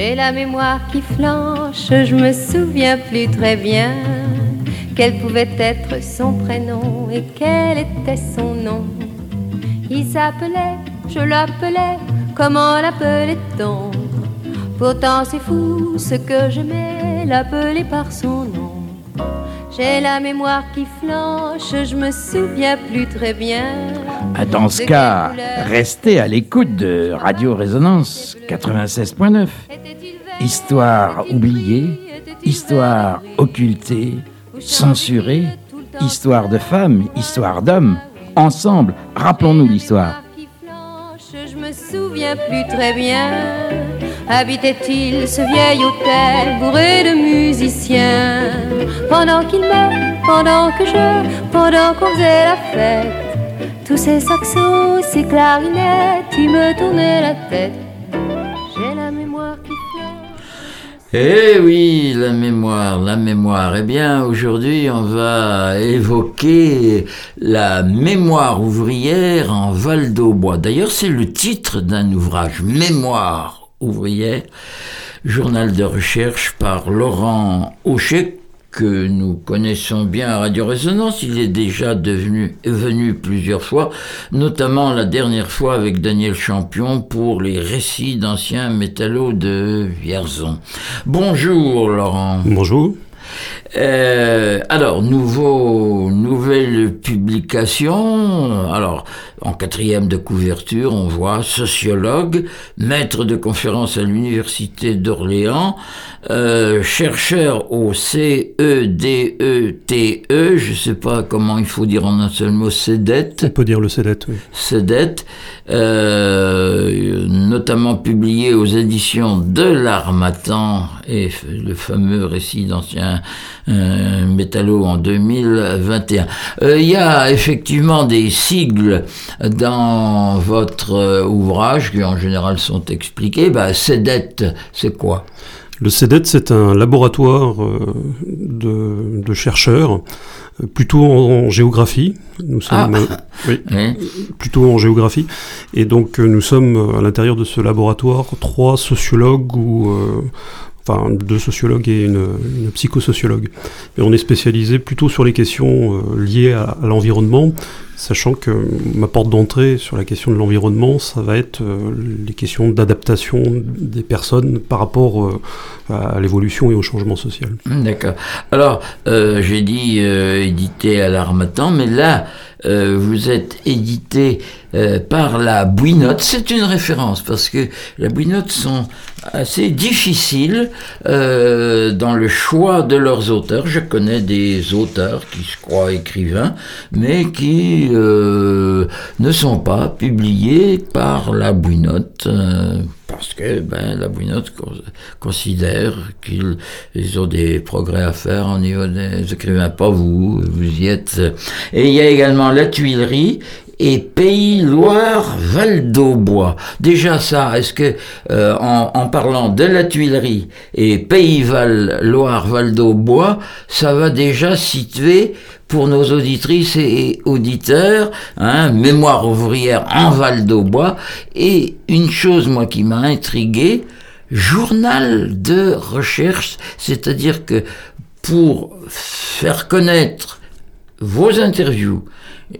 J'ai la mémoire qui flanche, je me souviens plus très bien quel pouvait être son prénom et quel était son nom. Il s'appelait, je l'appelais, comment l'appelait-on? Pourtant c'est fou ce que j'aimais, l'appeler par son nom. J'ai la mémoire qui flanche, je me souviens plus très bien. Ah, dans ce cas, restez à l'écoute de Radio Résonance 96.9. Histoire oubliée, histoire occultée, censurée, histoire de femmes, histoire d'hommes. Ensemble, rappelons-nous l'histoire. Je me souviens plus très bien. Habitait-il ce vieil hôtel bourré de musiciens? Pendant qu'il me, pendant que je, pendant qu'on faisait la fête Tous ces saxos, ces clarinettes, ils me tournaient la tête J'ai la mémoire qui eh oui, la mémoire, la mémoire. Eh bien, aujourd'hui, on va évoquer la mémoire ouvrière en Val d'Aubois. D'ailleurs, c'est le titre d'un ouvrage, Mémoire ouvrière, journal de recherche par Laurent Auchet, que nous connaissons bien à Radio Résonance. Il est déjà devenu, venu plusieurs fois, notamment la dernière fois avec Daniel Champion pour les récits d'anciens métallos de Vierzon. Bonjour Laurent. Bonjour. Euh, alors, nouveau, nouvelle publication. Alors, en quatrième de couverture, on voit sociologue, maître de conférence à l'université d'Orléans, euh, chercheur au C-E-D-E-T-E, -E, je ne sais pas comment il faut dire en un seul mot, CEDET. On peut dire le CEDET, oui. CEDET, euh, notamment publié aux éditions de l'Armatan et le fameux récit d'ancien euh, métallo en 2021. Euh, il y a effectivement des sigles dans votre euh, ouvrage qui en général sont expliqués. Bah, CEDET, c'est quoi? Le CEDET, c'est un laboratoire de, chercheurs, plutôt en, géographie. Nous sommes, ah. plutôt en géographie. Et donc, nous sommes à l'intérieur de ce laboratoire trois sociologues ou enfin deux sociologues et une, psychosociologue. Et on est spécialisé plutôt sur les questions euh, liées à, l'environnement, sachant que ma porte d'entrée sur la question de l'environnement, ça va être euh, les questions d'adaptation des personnes par rapport euh, à l'évolution et au changement social. D'accord. Alors, j'ai dit édité à l'Armatan, mais là, vous êtes édité par la Bouinotte. C'est une référence parce que la Bouinotte sont assez difficile euh, dans le choix de leurs auteurs. Je connais des auteurs qui se croient écrivains, mais qui euh, ne sont pas publiés par la Bouinotte. Euh, parce que ben, la Bouinotte considère qu'ils ont des progrès à faire au niveau des écrivains, pas vous, vous y êtes. Et il y a également la Tuilerie et Pays Loire Val d'Aubois. Déjà ça, est-ce que euh, en, parlant de la Tuilerie et Pays Val Loire Val d'Aubois, ça va déjà situer pour nos auditrices et auditeurs, hein, mémoire ouvrière en Val d'Aubois. Et une chose moi qui m'a intrigué, journal de recherche, c'est-à-dire que pour faire connaître vos interviews,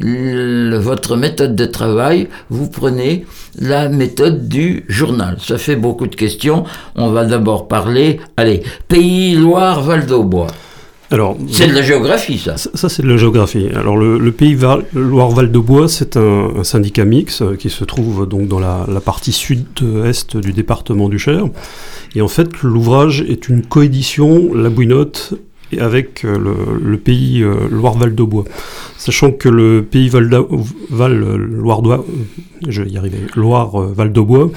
votre méthode de travail, vous prenez la méthode du journal. Ça fait beaucoup de questions. On va d'abord parler, allez, Pays Loire Val d'Aubois. Alors, c'est de la géographie, ça. Ça, c'est de la géographie. Alors, le, Pays Loire-Val de Bois, c'est un, syndicat mix euh, qui se trouve donc dans la, la partie sud-est du département du Cher. Et en fait, l'ouvrage est une coédition La Bouinotte avec euh, le, pays euh, Loire-Val-de-Bois. Sachant que le pays Val-Loire, je vais y arriver, Loire-Val-de-Bois, euh,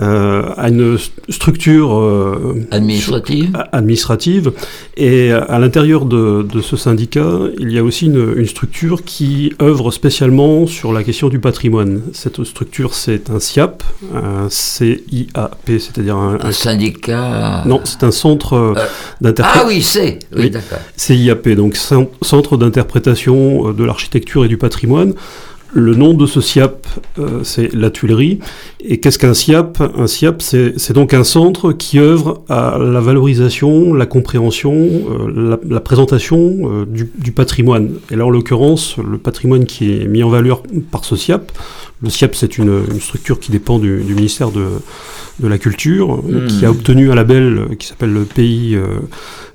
a une structure euh, administrative. administrative. Et à l'intérieur de, ce syndicat, il y a aussi une, structure qui œuvre spécialement sur la question du patrimoine. Cette structure, c'est un SIAP, un CIAP, c'est-à-dire un, un, syndicat. Non, c'est un centre euh, d'interprétation. Ah oui, c'est. Oui, d'accord. CIAP, donc Centre d'interprétation de l'architecture et du patrimoine le nom de ce SIAP, euh, c'est la Tuilerie. Et qu'est-ce qu'un SIAP? Un SIAP, c'est donc un centre qui œuvre à la valorisation, la compréhension, euh, la, présentation euh, du, patrimoine. Et là, en l'occurrence, le patrimoine qui est mis en valeur par ce SIAP, le SIAP, c'est une, structure qui dépend du, ministère de, la Culture, hmm. qui a obtenu un label qui s'appelle le Pays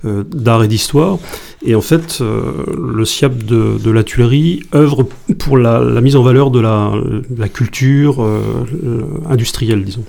d'art et d'histoire. Et en fait, le SIAP de, la Tuilerie œuvre pour la, mise en valeur de la, culture euh, industrielle, disons.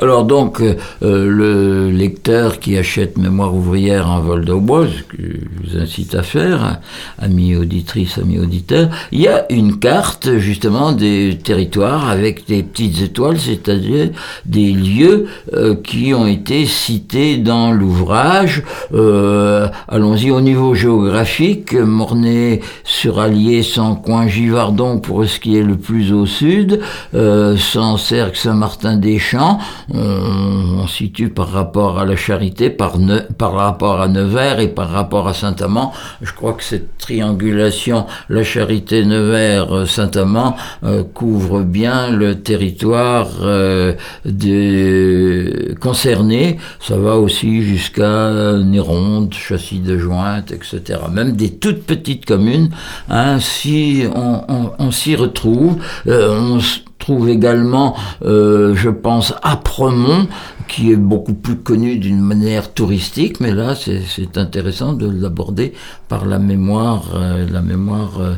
Alors donc, euh, le lecteur qui achète Mémoire ouvrière en vol d'Aubois, ce que je vous incite à faire, amis auditrices, amis auditeurs, il y a une carte justement des territoires avec des petites étoiles, c'est-à-dire des lieux euh, qui ont été cités dans l'ouvrage. Euh, allons-y au niveau géographique, Mornay sur Allier, sans coin Givardon pour ce qui est le plus au sud, sans Cercle, Saint-Martin-des-Champs, on, situe par rapport à la Charité, par, par rapport à Nevers et par rapport à Saint-Amand. Je crois que cette triangulation, la Charité, Nevers, Saint-Amand, euh, couvre bien le territoire euh, concerné. Ça va aussi jusqu'à Néronde, Châssis de Jointe, etc. Même des toutes petites communes, hein, si on, s'y retrouve, euh, on, trouve également, euh, je pense, Apremont, qui est beaucoup plus connu d'une manière touristique, mais là, c'est intéressant de l'aborder par la mémoire, euh, la mémoire euh,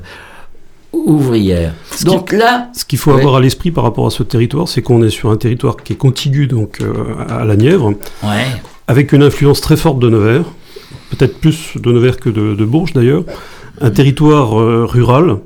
ouvrière. donc là, ce qu'il faut avoir à l'esprit par rapport à ce territoire, c'est qu'on est sur un territoire qui est contigu donc à la Nièvre, avec une influence très forte de Nevers, peut-être plus de Nevers que de, de Bourges d'ailleurs, un territoire rural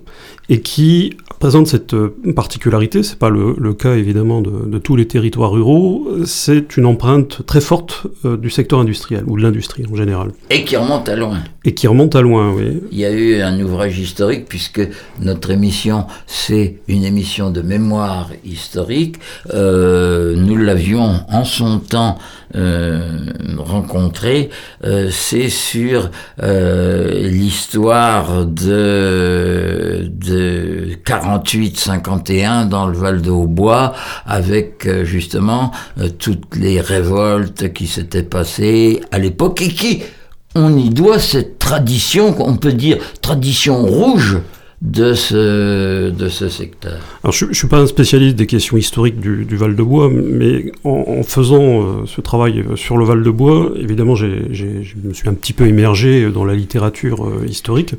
et qui présente cette euh, particularité, c'est pas le, cas évidemment de, tous les territoires ruraux, c'est une empreinte très forte euh, du secteur industriel ou de l'industrie en général. Et qui remonte à loin. Et qui remonte à loin, oui. Il y a eu un ouvrage historique puisque notre émission c'est une émission de mémoire historique. Euh, nous l'avions en son temps rencontré, c'est sur l'histoire de, de 40 48-51 dans le Val de Hautbois, avec euh, justement euh, toutes les révoltes qui s'étaient passées à l'époque et qui, on y doit cette tradition, on peut dire tradition rouge de ce, de ce secteur. Alors, je ne suis pas un spécialiste des questions historiques du, Val de Bois, mais en, faisant euh, ce travail sur le Val de Bois, évidemment, je me suis un petit peu immergé dans la littérature historique.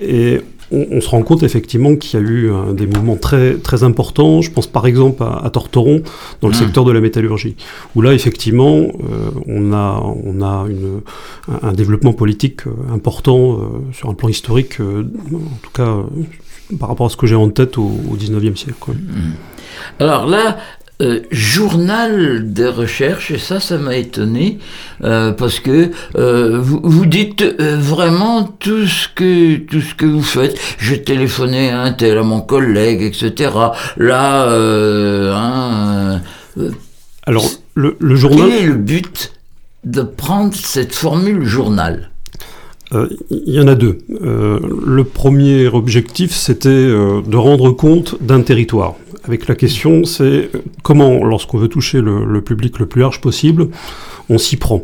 Et on, se rend compte effectivement qu'il y a eu euh, des mouvements très, très importants. Je pense par exemple à, Tortoron, dans le mmh. secteur de la métallurgie, où là effectivement euh, on a, on a une, un, développement politique euh, important sur un plan historique, en tout cas par rapport à ce que j'ai en tête au, XIXe 19e siècle. Mmh. Alors là, euh, journal de recherche, et ça, ça m'a étonné, euh, parce que euh, vous, vous, dites vraiment tout ce, que, tout ce que vous faites. J'ai téléphoné à un tel, à mon collègue, etc. Là, hein, Alors, le, le, journal... Quel est le but de prendre cette formule journal? Il y en a deux. le premier objectif, c'était de rendre compte d'un territoire avec la question, c'est comment, lorsqu'on veut toucher le, public le plus large possible, on s'y prend.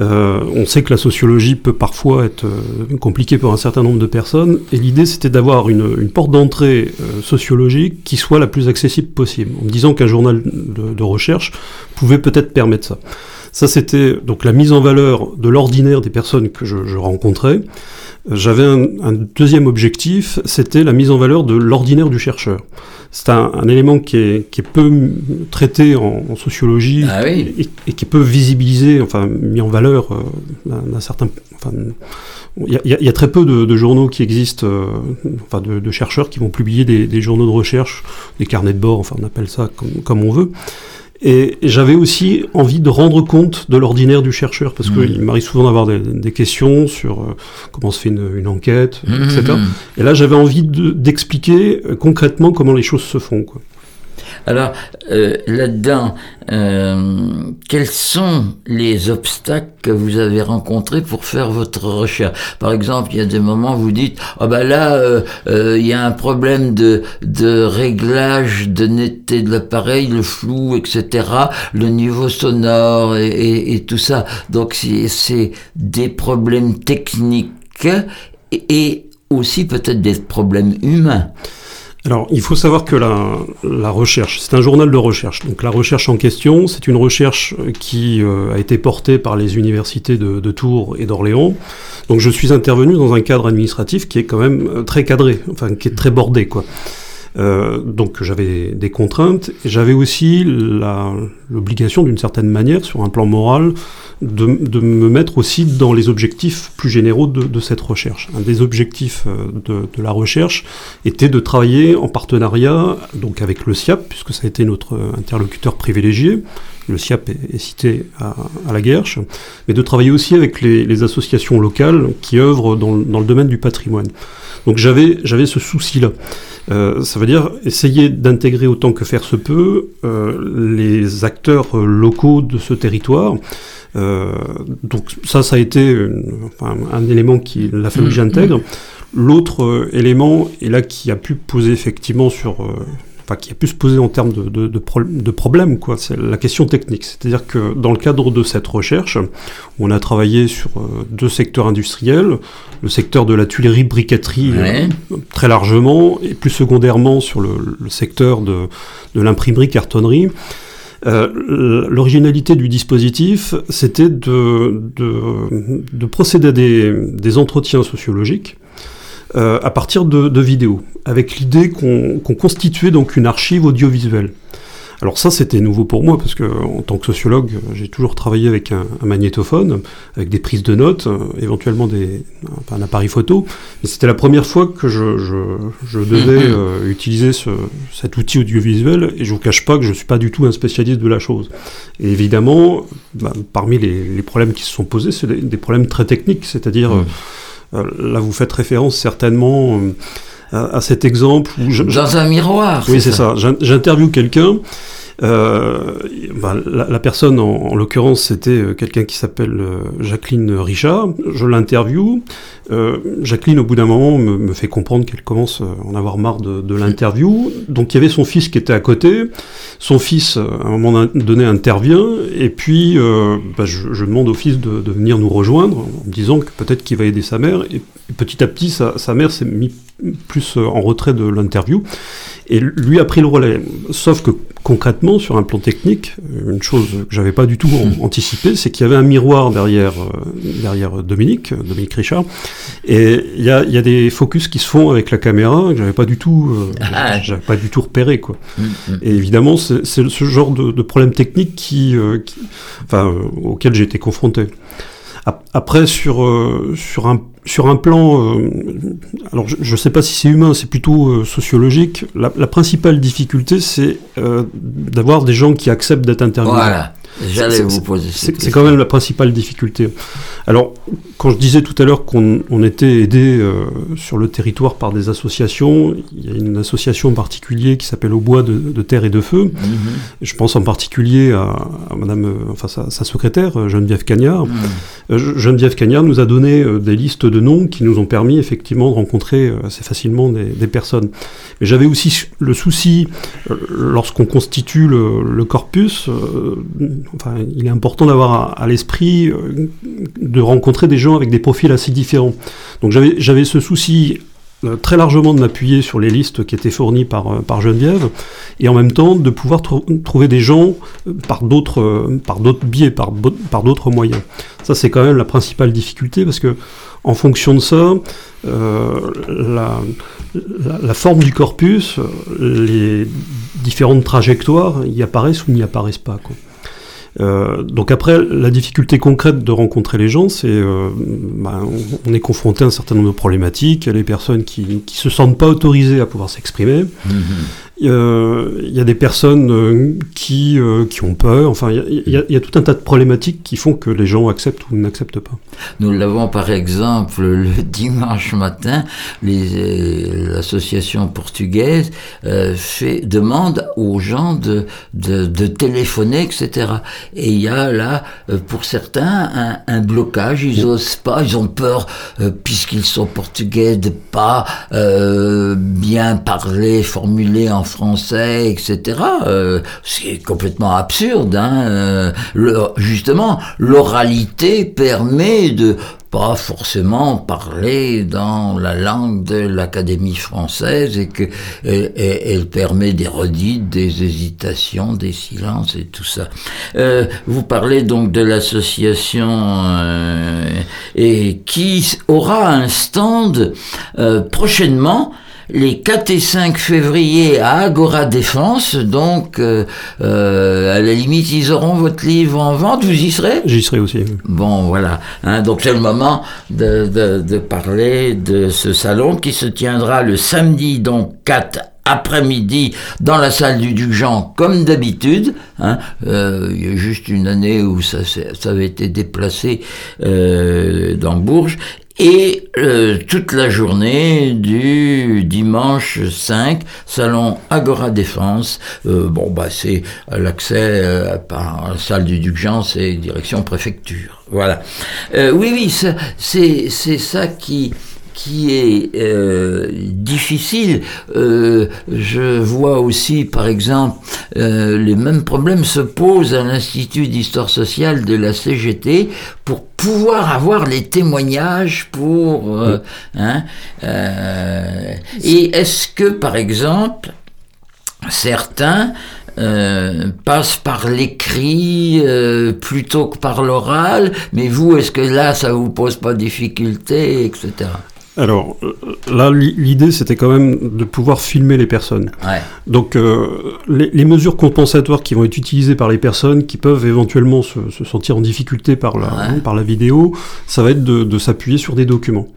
Euh, on sait que la sociologie peut parfois être euh, compliquée pour un certain nombre de personnes, et l'idée c'était d'avoir une, porte d'entrée euh, sociologique qui soit la plus accessible possible, en me disant qu'un journal de, recherche pouvait peut-être permettre ça. Ça c'était donc la mise en valeur de l'ordinaire des personnes que je, rencontrais. J'avais un, deuxième objectif, c'était la mise en valeur de l'ordinaire du chercheur c'est un, élément qui est, qui est, peu traité en, sociologie ah et, qui peut visibiliser, enfin mis en valeur euh, d'un certain. Enfin, il y, a très peu de, journaux qui existent, euh, enfin de, chercheurs qui vont publier des, des, journaux de recherche, des carnets de bord, enfin on appelle ça comme, comme on veut. Et j'avais aussi envie de rendre compte de l'ordinaire du chercheur, parce qu'il m'arrive souvent d'avoir des, questions sur euh, comment se fait une, enquête, etc. Et là, j'avais envie d'expliquer euh, concrètement comment les choses se font. Quoi. Alors, euh, là-dedans, euh, quels sont les obstacles que vous avez rencontrés pour faire votre recherche? Par exemple, il y a des moments où vous dites, ah ben là, euh, il y a un problème de, de réglage de netteté de l'appareil, le flou, etc., le niveau sonore et, et tout ça. Donc, c'est des problèmes techniques et aussi peut-être des problèmes humains. Alors, il faut savoir que la, la recherche, c'est un journal de recherche. Donc, la recherche en question, c'est une recherche qui euh, a été portée par les universités de, de Tours et d'Orléans. Donc, je suis intervenu dans un cadre administratif qui est quand même euh, très cadré, enfin, qui est très bordé, quoi. Euh, donc j'avais des contraintes j'avais aussi l'obligation d'une certaine manière sur un plan moral de, de, me mettre aussi dans les objectifs plus généraux de, de cette recherche. Un des objectifs euh, de, de, la recherche était de travailler en partenariat donc avec le SIAP, puisque ça a été notre interlocuteur privilégié. Le SIAP est, cité à, à, la Guerche, mais de travailler aussi avec les, les associations locales qui œuvrent dans, dans, le domaine du patrimoine. Donc j'avais j'avais ce souci-là. Euh, ça veut dire essayer d'intégrer autant que faire se peut euh, les acteurs locaux de ce territoire euh, donc ça, ça a été enfin, un élément qui l'a fallu que mmh, j'intègre. Mmh. L'autre élément, et là qui a pu poser effectivement sur enfin, qui a pu se poser en termes de, de, de, pro de problèmes, quoi. C'est la question technique. C'est-à-dire que dans le cadre de cette recherche, on a travaillé sur euh, deux secteurs industriels, le secteur de la tuilerie briqueterie ouais. euh, très largement, et plus secondairement sur le, le secteur de, de l'imprimerie cartonnerie. Euh, L'originalité du dispositif, c'était de, de, de, procéder à des, des entretiens sociologiques euh, à partir de, de vidéos, avec l'idée qu'on qu constituait donc une archive audiovisuelle. Alors ça, c'était nouveau pour moi, parce que en tant que sociologue, j'ai toujours travaillé avec un, un, magnétophone, avec des prises de notes, euh, éventuellement des, un appareil photo. Mais c'était la première fois que je, je, je devais mm-hmm. euh, utiliser ce, cet outil audiovisuel, et je vous cache pas que je suis pas du tout un spécialiste de la chose. Et évidemment, bah, parmi les, les, problèmes qui se sont posés, c'est des, des, problèmes très techniques, c'est-à-dire, mm. euh, là vous faites référence certainement euh, à, à cet exemple où je, dans un miroir. Oui, c'est ça. ça. J'interviewe quelqu'un. Euh, ben, la, personne, en, en l'occurrence, c'était euh, quelqu'un qui s'appelle euh, Jacqueline Richard. Je l'interview. Euh, Jacqueline, au bout d'un moment, me, fait comprendre qu'elle commence à en avoir marre de, l'interview. Donc il y avait son fils qui était à côté. Son fils, à un moment donné, intervient. Et puis, euh, ben, je, demande au fils de, venir nous rejoindre, en me disant que peut-être qu'il va aider sa mère. Et, et petit à petit, sa, sa mère s'est mise plus en retrait de l'interview. Et lui a pris le relais. Sauf que concrètement, sur un plan technique, une chose que j'avais pas du tout mmh. anticipé, c'est qu'il y avait un miroir derrière, euh, derrière Dominique, Dominique Richard, et il y a, y a, des focus qui se font avec la caméra que j'avais pas du tout, euh, ah. j'avais pas du tout repéré quoi. Mmh. Et évidemment, c'est ce genre de, de, problème technique qui, euh, qui enfin, euh, auquel j'ai été confronté. Après, sur, euh, sur, un, sur un plan, euh, alors je ne sais pas si c'est humain, c'est plutôt euh, sociologique, la, la, principale difficulté, c'est euh, d'avoir des gens qui acceptent d'être interviewés. J'allais vous poser C'est quand même la principale difficulté. Alors, quand je disais tout à l'heure qu'on on était aidé euh, sur le territoire par des associations, il y a une association en particulier qui s'appelle Au Bois de, de, Terre et de Feu. Mm -hmm. Je pense en particulier à, à Madame, euh, enfin sa, sa, secrétaire, euh, Geneviève Cagnard. Mm -hmm. Geneviève Cagnard nous a donné euh, des listes de noms qui nous ont permis effectivement de rencontrer assez facilement des, des personnes. Mais j'avais aussi le souci, lorsqu'on constitue le, le corpus, enfin, il est important d'avoir à, l'esprit euh, de rencontrer des gens avec des profils assez différents. Donc j'avais ce souci euh, très largement de m'appuyer sur les listes qui étaient fournies par, euh, par Geneviève, et en même temps de pouvoir tr trouver des gens par d'autres biais, par, par d'autres moyens. Ça c'est quand même la principale difficulté, parce que en fonction de ça, la, forme du corpus, les différentes trajectoires y apparaissent ou n'y apparaissent pas. Euh, donc après, la difficulté concrète de rencontrer les gens, c'est euh, bah, on, est confronté à un certain nombre de problématiques. Il personnes qui, qui se sentent pas autorisées à pouvoir s'exprimer. Mmh. Il y a des personnes euh, qui, euh, qui ont peur. Enfin, il y, a, tout un tas de problématiques qui font que les gens acceptent ou n'acceptent pas. Nous l'avons par exemple le dimanche matin, euh, l'association portugaise fait, demande aux gens de, de, téléphoner, etc. Et il y a là, pour certains, un, blocage. Ils n'osent pas, ils ont peur, puisqu'ils sont portugais, de pas bien parler, formuler en français, etc. Euh, c'est complètement absurde. Hein euh, justement, l'oralité permet de pas forcément parler dans la langue de l'Académie française et que permet des redites, des hésitations, des silences et tout ça. Euh, vous parlez donc de l'association euh, et qui aura un stand prochainement les 4 et 5 février à Agora Défense. Donc, euh, euh, à la limite, ils auront votre livre en vente. Vous y serez? J'y serai aussi. Bon, voilà. Hein, donc, c'est le moment de, de, de, parler de ce salon qui se tiendra le samedi, donc 4 après-midi dans la salle du Duc Jean comme d'habitude. Hein, euh, il y a juste une année où ça, ça avait été déplacé euh, dans Bourges et euh, toute la journée du dimanche 5, salon Agora Défense. Euh, bon, bah c'est l'accès euh, par la salle du Duc Jean, c'est direction préfecture. Voilà. oui, oui, c'est c'est ça qui qui est euh, difficile. Euh, je vois aussi, par exemple, euh, les mêmes problèmes se posent à l'Institut d'histoire sociale de la CGT pour pouvoir avoir les témoignages pour... Hein, et est-ce que, par exemple, certains euh, passent par l'écrit euh, plutôt que par l'oral, mais vous, est-ce que là, ça vous pose pas de difficulté, etc. Alors là, l'idée, c'était quand même de pouvoir filmer les personnes. Donc euh, les, mesures compensatoires qui vont être utilisées par les personnes qui peuvent éventuellement se, sentir en difficulté par la, par la vidéo, ça va être de, s'appuyer sur des documents.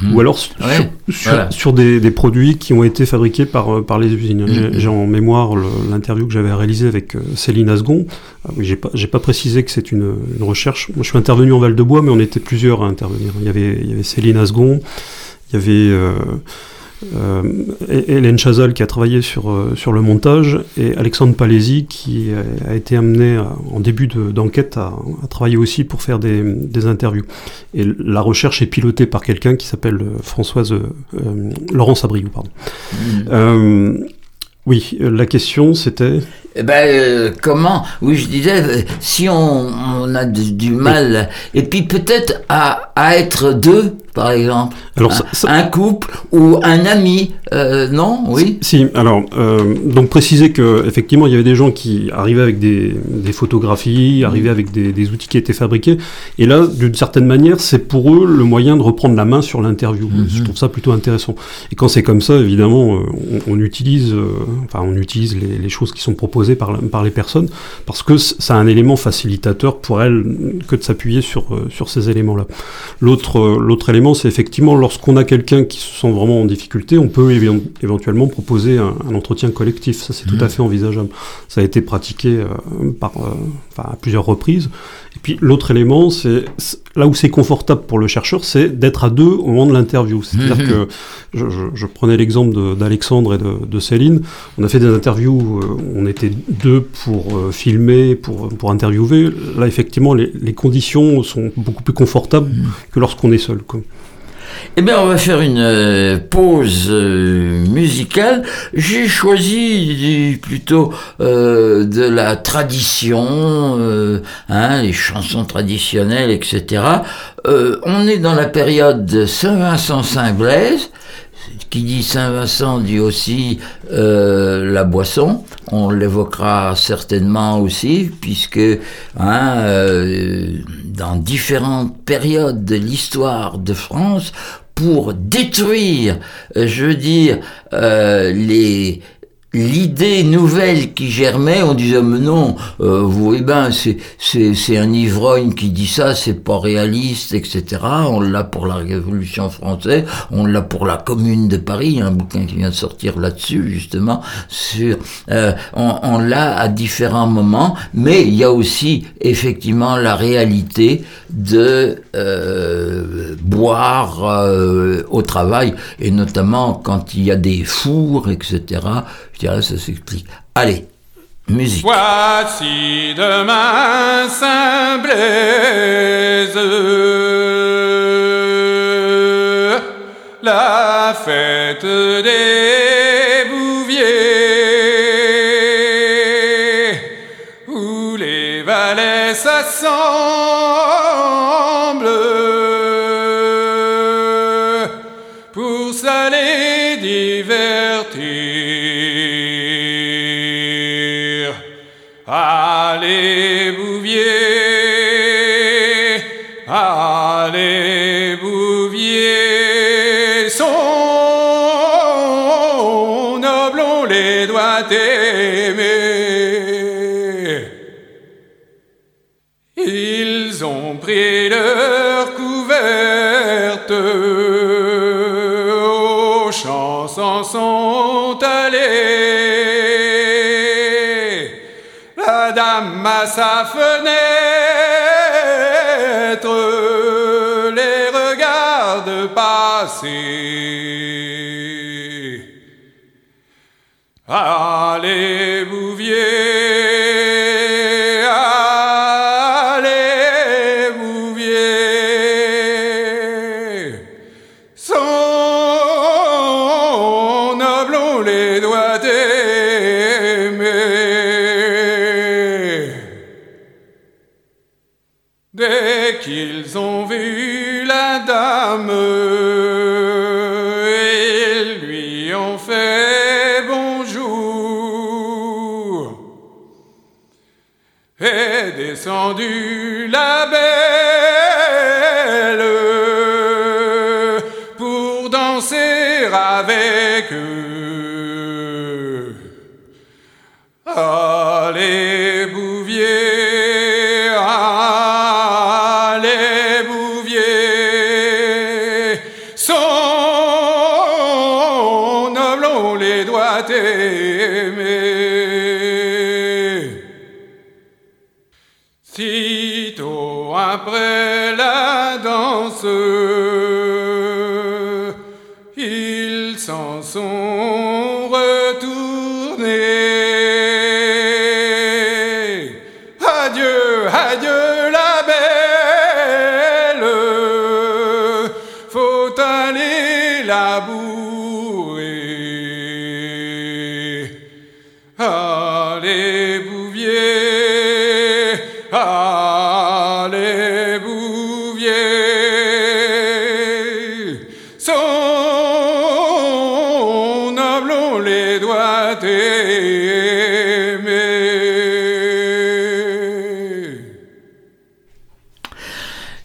Hmm. Ou alors sur, des, produits qui ont été fabriqués par, par les usines. Hmm. J'ai en mémoire l'interview que j'avais réalisée avec euh, Céline Asgon. Ah j'ai pas, pas précisé que c'est une, recherche. Moi, je suis intervenu en Val-de-Bois, mais on était plusieurs à intervenir. Il y avait, il y avait Céline Asgon, il y avait euh, euh, Hélène Chazal qui a travaillé sur, euh, sur le montage et Alexandre Palési qui a, été amené en début d'enquête à, travailler aussi pour faire des, des, interviews. Et la recherche est pilotée par quelqu'un qui s'appelle Françoise Laurence Abriou. Pardon. Mmh. oui, la question c'était. Eh ben, comment Oui, je disais, si on, on a du, mal, et puis peut-être à, à être deux, par exemple alors, un, couple ou un ami, euh, non? Oui Si, alors, euh, donc préciser que effectivement il y avait des gens qui arrivaient avec des, des photographies, arrivaient avec des, des, outils qui étaient fabriqués, et là, d'une certaine manière, c'est pour eux le moyen de reprendre la main sur l'interview. Mhm. Je trouve ça plutôt intéressant. Et quand c'est comme ça, évidemment, euh, on, on utilise, enfin, on utilise les, les, choses qui sont proposées par, par les personnes, parce que c'est un élément facilitateur pour elles que de s'appuyer sur, sur ces éléments-là. L'autre, l'autre élément, c'est effectivement lorsqu'on a quelqu'un qui se sent vraiment en difficulté, on peut éventuellement proposer un, entretien collectif. Ça, c'est tout à mmh. fait envisageable. Ça a été pratiqué euh, par, euh, à plusieurs reprises. Et puis l'autre élément, c'est là où c'est confortable pour le chercheur, c'est d'être à deux au moment de l'interview. C'est-à-dire mmh. que je, prenais l'exemple d'Alexandre et de, Céline. On a fait des interviews, où euh, on était deux pour filmer, pour, pour interviewer. Là, effectivement, les, conditions sont beaucoup plus confortables mmh. que lorsqu'on est seul. Quoi. Eh bien, on va faire une euh, pause euh, musicale. J'ai choisi plutôt euh, de la tradition, hein, les chansons traditionnelles, etc. on est dans la période de Saint-Vincent-Saint-Blaise qui dit Saint-Vincent dit aussi euh, la boisson. On l'évoquera certainement aussi, puisque hein, euh, dans différentes périodes de l'histoire de France, pour détruire, euh, je veux dire, les l'idée nouvelle qui germait, on disait mais non, euh, vous voyez ben c'est c'est un ivrogne qui dit ça, c'est pas réaliste, etc. On l'a pour la Révolution française, on l'a pour la Commune de Paris, un bouquin qui vient de sortir là-dessus justement sur euh, on, on l'a à différents moments, mais il y a aussi effectivement la réalité de euh, boire euh, au travail et notamment quand il y a des fours, etc. Allez, musique. Voici demain la fête des chansons sont allés dame à sa fenêtre les regarde passer. Allez, Bouvier, allez, Bouvier, la belle pour danser avec eux.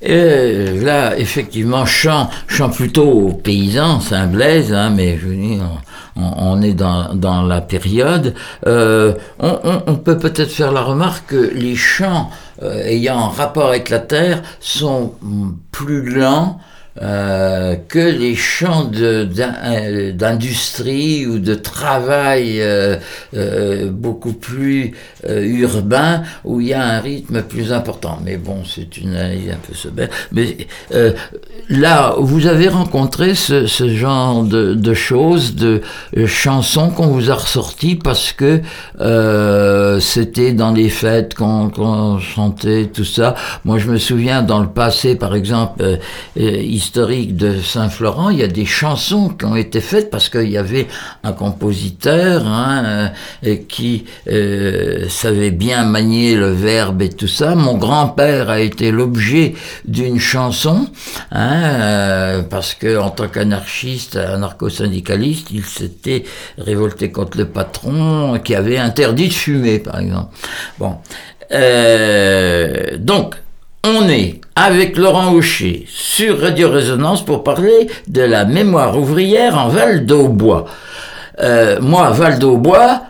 Et là, effectivement, chant, chant plutôt paysan, Saint-Blaise, hein, mais je dire, on, on est dans, dans la période. Euh, on, on- peut peut-être faire la remarque que les chants euh, ayant rapport avec la terre sont plus lents euh, que les champs euh, d'industrie ou de travail euh, beaucoup plus urbain où il y a un rythme plus important. Mais bon, c'est une analyse un peu sommaire. Mais là, vous avez rencontré ce, genre de, choses, de chansons qu'on vous a ressorties parce que c'était dans les fêtes qu'on chantait tout ça. Moi, je me souviens dans le passé, par exemple, historique de Saint-Florent, il y a des chansons qui ont été faites parce qu'il y avait un compositeur hein, euh, qui euh, savait bien manier le verbe et tout ça. Mon grand-père a été l'objet d'une chanson hein, euh, parce que en tant qu'anarchiste, anarcho-syndicaliste, il s'était révolté contre le patron qui avait interdit de fumer, par exemple. Bon, euh, donc on est avec Laurent Houcher sur Radio Résonance pour parler de la mémoire ouvrière en Val d'Aubois. moi, Val d'Aubois,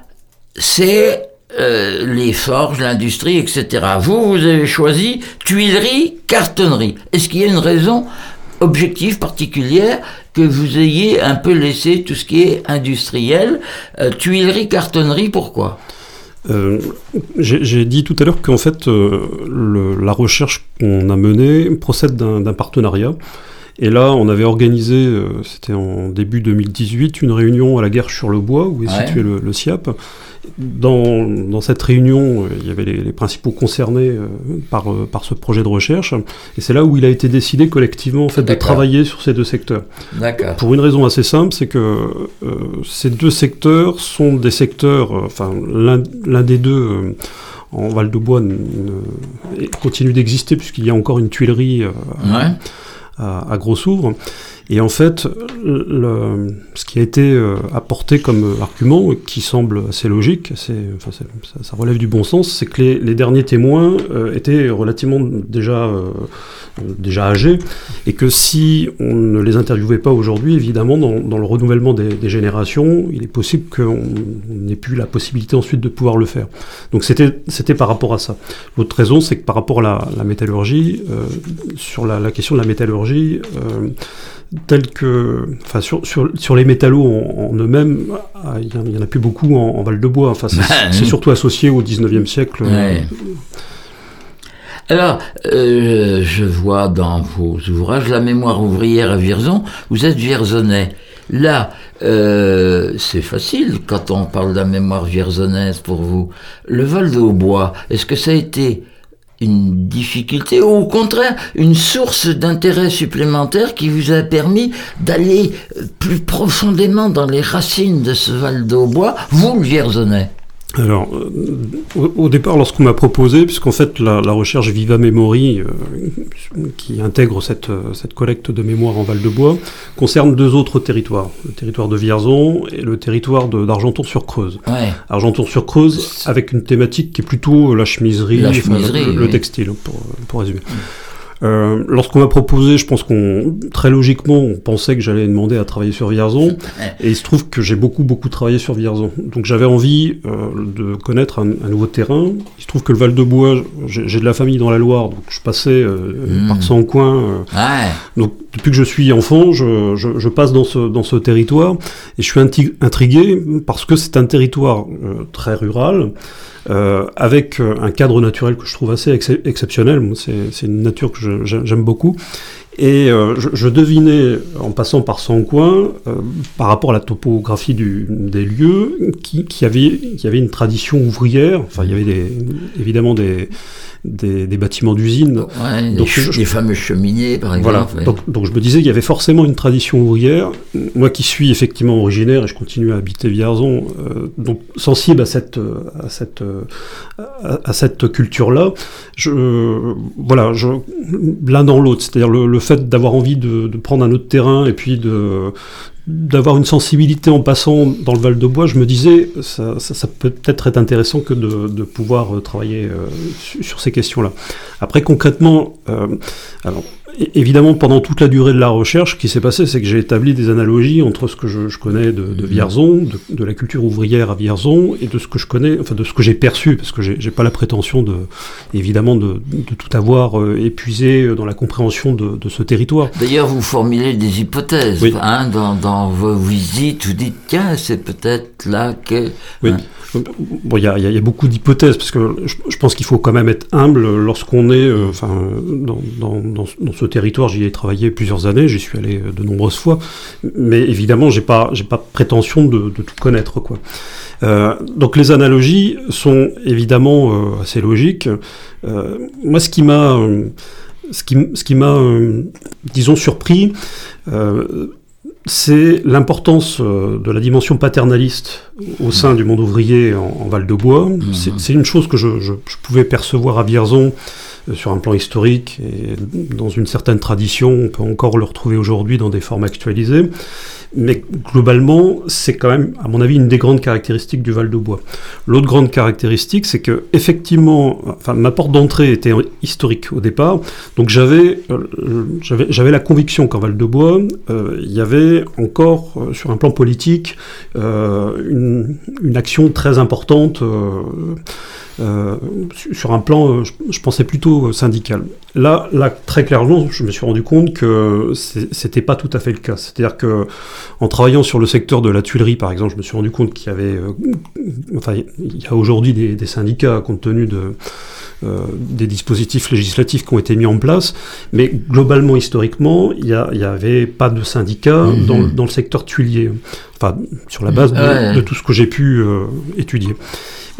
c'est les forges, l'industrie, etc. Vous, vous avez choisi tuilerie, cartonnerie. Est-ce qu'il y a une raison objective particulière que vous ayez un peu laissé tout ce qui est industriel Tuilerie, cartonnerie, pourquoi? Euh, j'ai dit tout à l'heure qu'en fait, euh, la recherche qu'on a menée procède d'un partenariat. Et là, on avait organisé, euh, c'était en début 2018, une réunion à la guerre sur le bois, où est situé le, le, SIAP. Dans, dans, cette réunion, il y avait les, les principaux concernés par, par ce projet de recherche, et c'est là où il a été décidé collectivement en fait, de travailler sur ces deux secteurs. Pour une raison assez simple, c'est que euh, ces deux secteurs sont des secteurs, enfin l'un des deux en Val-de-Bois continue d'exister puisqu'il y a encore une tuilerie à, à Gros-Souvre. Et en fait, ce qui a été euh, apporté comme argument, qui semble assez logique, enfin, ça, relève du bon sens, c'est que les, derniers témoins euh, étaient relativement déjà, euh, déjà âgés, et que si on ne les interviewait pas aujourd'hui, évidemment, dans, le renouvellement des, générations, il est possible qu'on n'ait plus la possibilité ensuite de pouvoir le faire. Donc c'était par rapport à ça. L'autre raison, c'est que par rapport à la, métallurgie, sur la, question de la métallurgie, tels que, enfin, sur, sur, sur les métallos en, eux-mêmes, ah, il n'y en, a plus beaucoup en, Val-de-Bois. Enfin, c'est surtout associé au 19e siècle. Alors, euh, je vois dans vos ouvrages La mémoire ouvrière à Vierzon, vous êtes vierzonais. Là, euh, c'est facile quand on parle de la mémoire vierzonnaise pour vous. Le Val d'Aubois, est-ce que ça a été une difficulté ou au contraire une source d'intérêt supplémentaire qui vous a permis d'aller plus profondément dans les racines de ce Val d'Aubois, vous le Vierzonais alors, euh, au, départ, lorsqu'on m'a proposé, puisqu'en fait la, recherche Viva Memory, euh, qui intègre cette, euh, cette, collecte de mémoire en Val-de-Bois, concerne deux autres territoires, le territoire de Vierzon et le territoire d'Argenton-sur-Creuse. Argenton-sur-Creuse avec une thématique qui est plutôt la chemiserie, le, textile, pour, pour résumer. Euh, Lorsqu'on m'a proposé, je pense qu'on très logiquement, on pensait que j'allais demander à travailler sur Vierzon, et il se trouve que j'ai beaucoup beaucoup travaillé sur Vierzon. Donc j'avais envie euh, de connaître un, un, nouveau terrain. Il se trouve que le Val-de-Bois, j'ai de la famille dans la Loire, donc je passais euh, mmh. par son coin. Euh. Ouais. Donc depuis que je suis enfant, je, je, je, passe dans ce dans ce territoire, et je suis intrigué parce que c'est un territoire euh, très rural. Euh, avec euh, un cadre naturel que je trouve assez ex exceptionnel. C'est une nature que j'aime beaucoup. Et euh, je, devinais, en passant par son coin, euh, par rapport à la topographie des lieux, qu'il qui y, avait, une tradition ouvrière. Enfin, il y avait évidemment des, des, des bâtiments d'usine. Ouais, donc, les, je, fameux cheminiers, par exemple. Voilà. Donc, donc, je me disais qu'il y avait forcément une tradition ouvrière. Moi qui suis effectivement originaire et je continue à habiter Vierzon, euh, donc sensible à cette, à cette, à, à cette culture-là, je, voilà, je, l'un dans l'autre, c'est-à-dire le, le, fait d'avoir envie de, de, prendre un autre terrain et puis de, d'avoir une sensibilité en passant dans le Val de Bois, je me disais, ça, peut peut-être être intéressant que de, de pouvoir euh, travailler euh, sur ces questions-là. Après, concrètement, euh, alors, évidemment, pendant toute la durée de la recherche, ce qui s'est passé, c'est que j'ai établi des analogies entre ce que je, je connais de, de Vierzon, de, de, la culture ouvrière à Vierzon, et de ce que je connais, enfin de ce que j'ai perçu, parce que j'ai pas la prétention de, évidemment, de, de tout avoir euh, épuisé dans la compréhension de, ce territoire. D'ailleurs, vous formulez des hypothèses oui. hein, dans, dans, vos visites. Vous dites tiens, c'est peut-être là que. Oui. Hein. Bon, il y, y, y a, beaucoup d'hypothèses parce que je, je pense qu'il faut quand même être humble lorsqu'on est, euh, enfin, dans, dans, dans, dans ce territoire, j'y ai travaillé plusieurs années, j'y suis allé de nombreuses fois, mais évidemment, j'ai pas, j'ai pas prétention de, de, tout connaître, quoi. Euh, donc les analogies sont évidemment euh, assez logiques. Euh, moi, ce qui m'a, ce qui, ce qui m'a, disons, surpris c'est l'importance de la dimension paternaliste au sein du monde ouvrier en, en Val-de-Bois. Mmh. C'est une chose que je, je, je, pouvais percevoir à Vierzon euh, sur un plan historique et dans une certaine tradition, on peut encore le retrouver aujourd'hui dans des formes actualisées. Mais globalement, c'est quand même, à mon avis, une des grandes caractéristiques du Val-de-Bois. L'autre grande caractéristique, c'est que effectivement, enfin, ma porte d'entrée était historique au départ, donc j'avais euh, j'avais la conviction qu'en Val-de-Bois, euh, il y avait encore, euh, sur un plan politique, une, action très importante euh, sur un plan, euh, je, pensais plutôt euh, syndical. Là, là, très clairement, je me suis rendu compte que c'était pas tout à fait le cas. C'est-à-dire que, en travaillant sur le secteur de la tuilerie, par exemple, je me suis rendu compte qu'il y avait, enfin, il y a aujourd'hui des, syndicats compte tenu de des dispositifs législatifs qui ont été mis en place, mais globalement, historiquement, il n'y avait pas de syndicats mmh. dans, le secteur tuilier, enfin, sur la base de, tout ce que j'ai pu étudier.